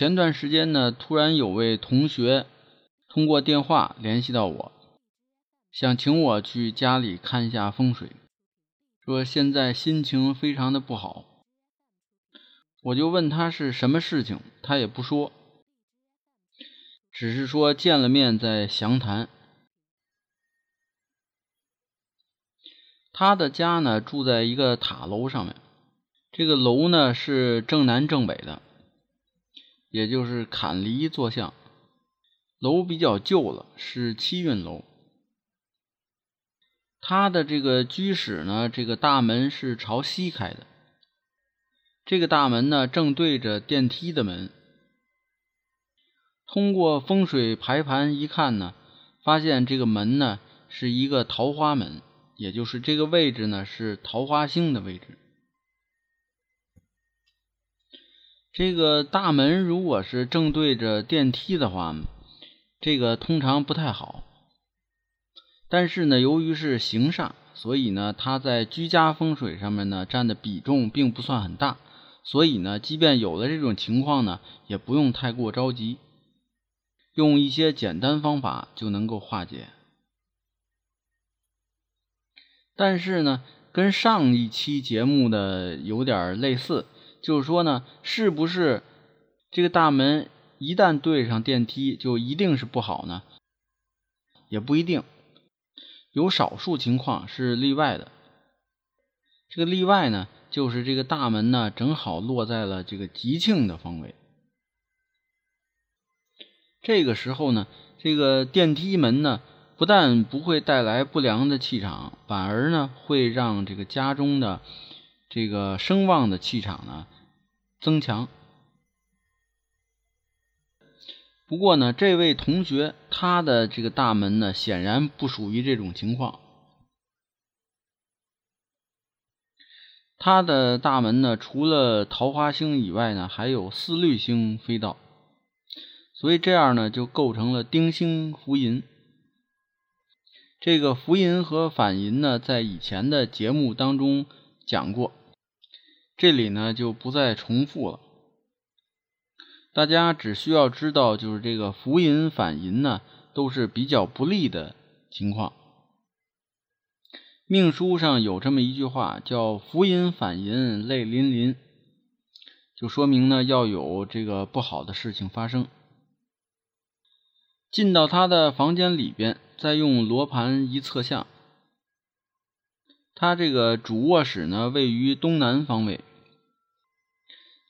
前段时间呢，突然有位同学通过电话联系到我，想请我去家里看一下风水，说现在心情非常的不好。我就问他是什么事情，他也不说，只是说见了面再详谈。他的家呢住在一个塔楼上面，这个楼呢是正南正北的。也就是坎离坐向，楼比较旧了，是七运楼。它的这个居室呢，这个大门是朝西开的。这个大门呢，正对着电梯的门。通过风水排盘一看呢，发现这个门呢是一个桃花门，也就是这个位置呢是桃花星的位置。这个大门如果是正对着电梯的话，这个通常不太好。但是呢，由于是行煞，所以呢，它在居家风水上面呢占的比重并不算很大。所以呢，即便有了这种情况呢，也不用太过着急，用一些简单方法就能够化解。但是呢，跟上一期节目的有点类似。就是说呢，是不是这个大门一旦对上电梯，就一定是不好呢？也不一定，有少数情况是例外的。这个例外呢，就是这个大门呢正好落在了这个吉庆的方位。这个时候呢，这个电梯门呢，不但不会带来不良的气场，反而呢会让这个家中的。这个声望的气场呢增强。不过呢，这位同学他的这个大门呢，显然不属于这种情况。他的大门呢，除了桃花星以外呢，还有四绿星飞到，所以这样呢，就构成了丁星福银。这个福银和反银呢，在以前的节目当中讲过。这里呢就不再重复了，大家只需要知道，就是这个福银反银呢，都是比较不利的情况。命书上有这么一句话，叫“福银反银泪淋淋”，就说明呢要有这个不好的事情发生。进到他的房间里边，再用罗盘一测向，他这个主卧室呢位于东南方位。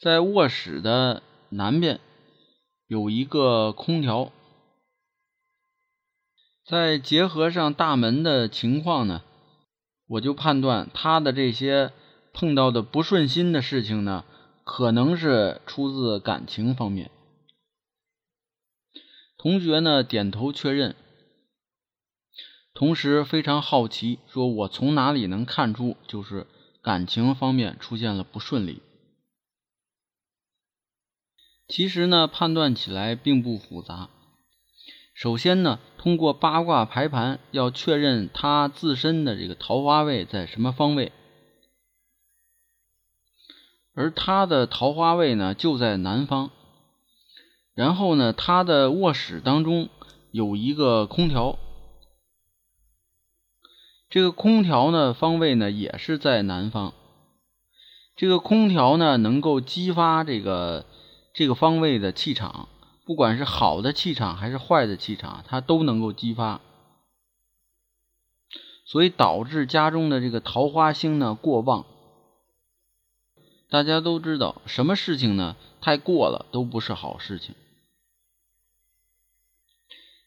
在卧室的南边有一个空调，再结合上大门的情况呢，我就判断他的这些碰到的不顺心的事情呢，可能是出自感情方面。同学呢点头确认，同时非常好奇，说我从哪里能看出就是感情方面出现了不顺利？其实呢，判断起来并不复杂。首先呢，通过八卦排盘，要确认他自身的这个桃花位在什么方位，而他的桃花位呢就在南方。然后呢，他的卧室当中有一个空调，这个空调呢方位呢也是在南方。这个空调呢能够激发这个。这个方位的气场，不管是好的气场还是坏的气场，它都能够激发，所以导致家中的这个桃花星呢过旺。大家都知道，什么事情呢太过了都不是好事情。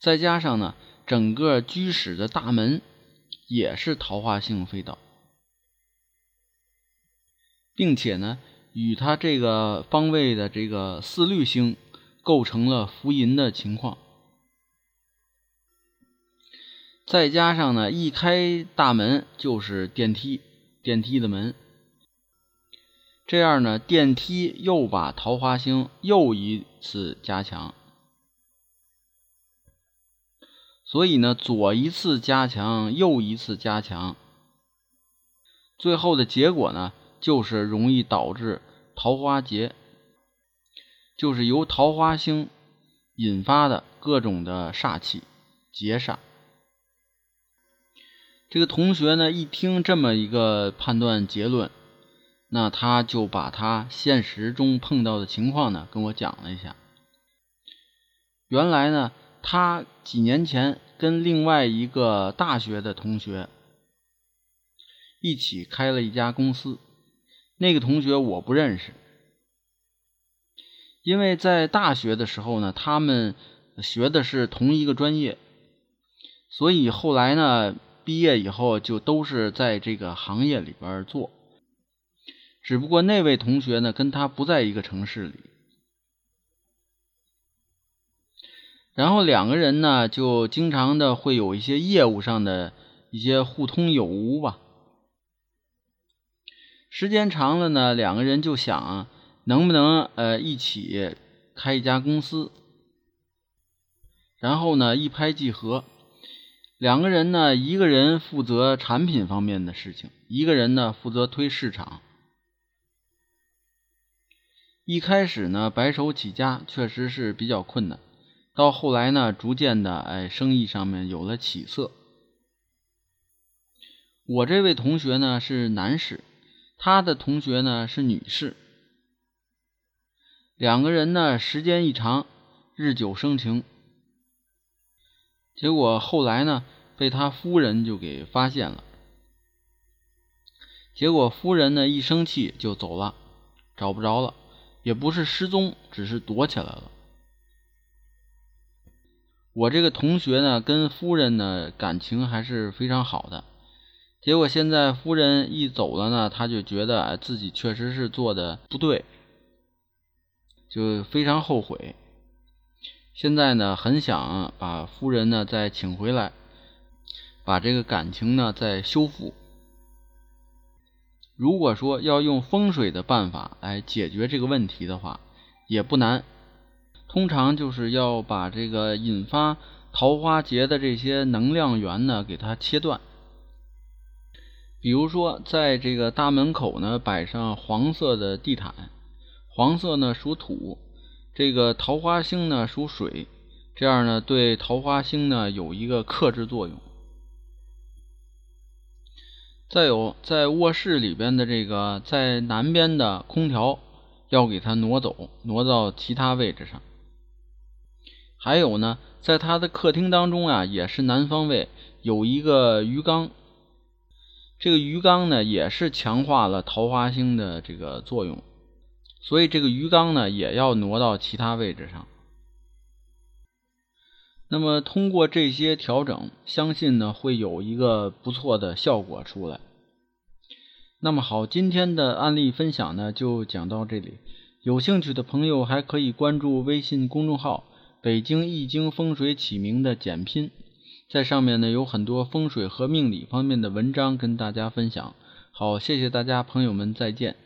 再加上呢，整个居室的大门也是桃花星飞到，并且呢，与它这个方位的这个四绿星构成了福银的情况。再加上呢，一开大门就是电梯，电梯的门，这样呢，电梯又把桃花星又一次加强。所以呢，左一次加强，右一次加强，最后的结果呢，就是容易导致桃花劫，就是由桃花星引发的各种的煞气劫煞。这个同学呢，一听这么一个判断结论，那他就把他现实中碰到的情况呢，跟我讲了一下。原来呢，他几年前跟另外一个大学的同学一起开了一家公司。那个同学我不认识，因为在大学的时候呢，他们学的是同一个专业，所以后来呢。毕业以后就都是在这个行业里边做，只不过那位同学呢跟他不在一个城市里，然后两个人呢就经常的会有一些业务上的一些互通有无吧。时间长了呢，两个人就想能不能呃一起开一家公司，然后呢一拍即合。两个人呢，一个人负责产品方面的事情，一个人呢负责推市场。一开始呢，白手起家确实是比较困难，到后来呢，逐渐的，哎，生意上面有了起色。我这位同学呢是男士，他的同学呢是女士，两个人呢时间一长，日久生情。结果后来呢？被他夫人就给发现了，结果夫人呢一生气就走了，找不着了，也不是失踪，只是躲起来了。我这个同学呢跟夫人呢感情还是非常好的，结果现在夫人一走了呢，他就觉得自己确实是做的不对，就非常后悔。现在呢很想把夫人呢再请回来。把这个感情呢再修复。如果说要用风水的办法来解决这个问题的话，也不难。通常就是要把这个引发桃花劫的这些能量源呢给它切断。比如说，在这个大门口呢摆上黄色的地毯，黄色呢属土，这个桃花星呢属水，这样呢对桃花星呢有一个克制作用。再有，在卧室里边的这个在南边的空调要给它挪走，挪到其他位置上。还有呢，在他的客厅当中啊，也是南方位有一个鱼缸，这个鱼缸呢也是强化了桃花星的这个作用，所以这个鱼缸呢也要挪到其他位置上。那么通过这些调整，相信呢会有一个不错的效果出来。那么好，今天的案例分享呢就讲到这里。有兴趣的朋友还可以关注微信公众号“北京易经风水起名”的简拼，在上面呢有很多风水和命理方面的文章跟大家分享。好，谢谢大家，朋友们再见。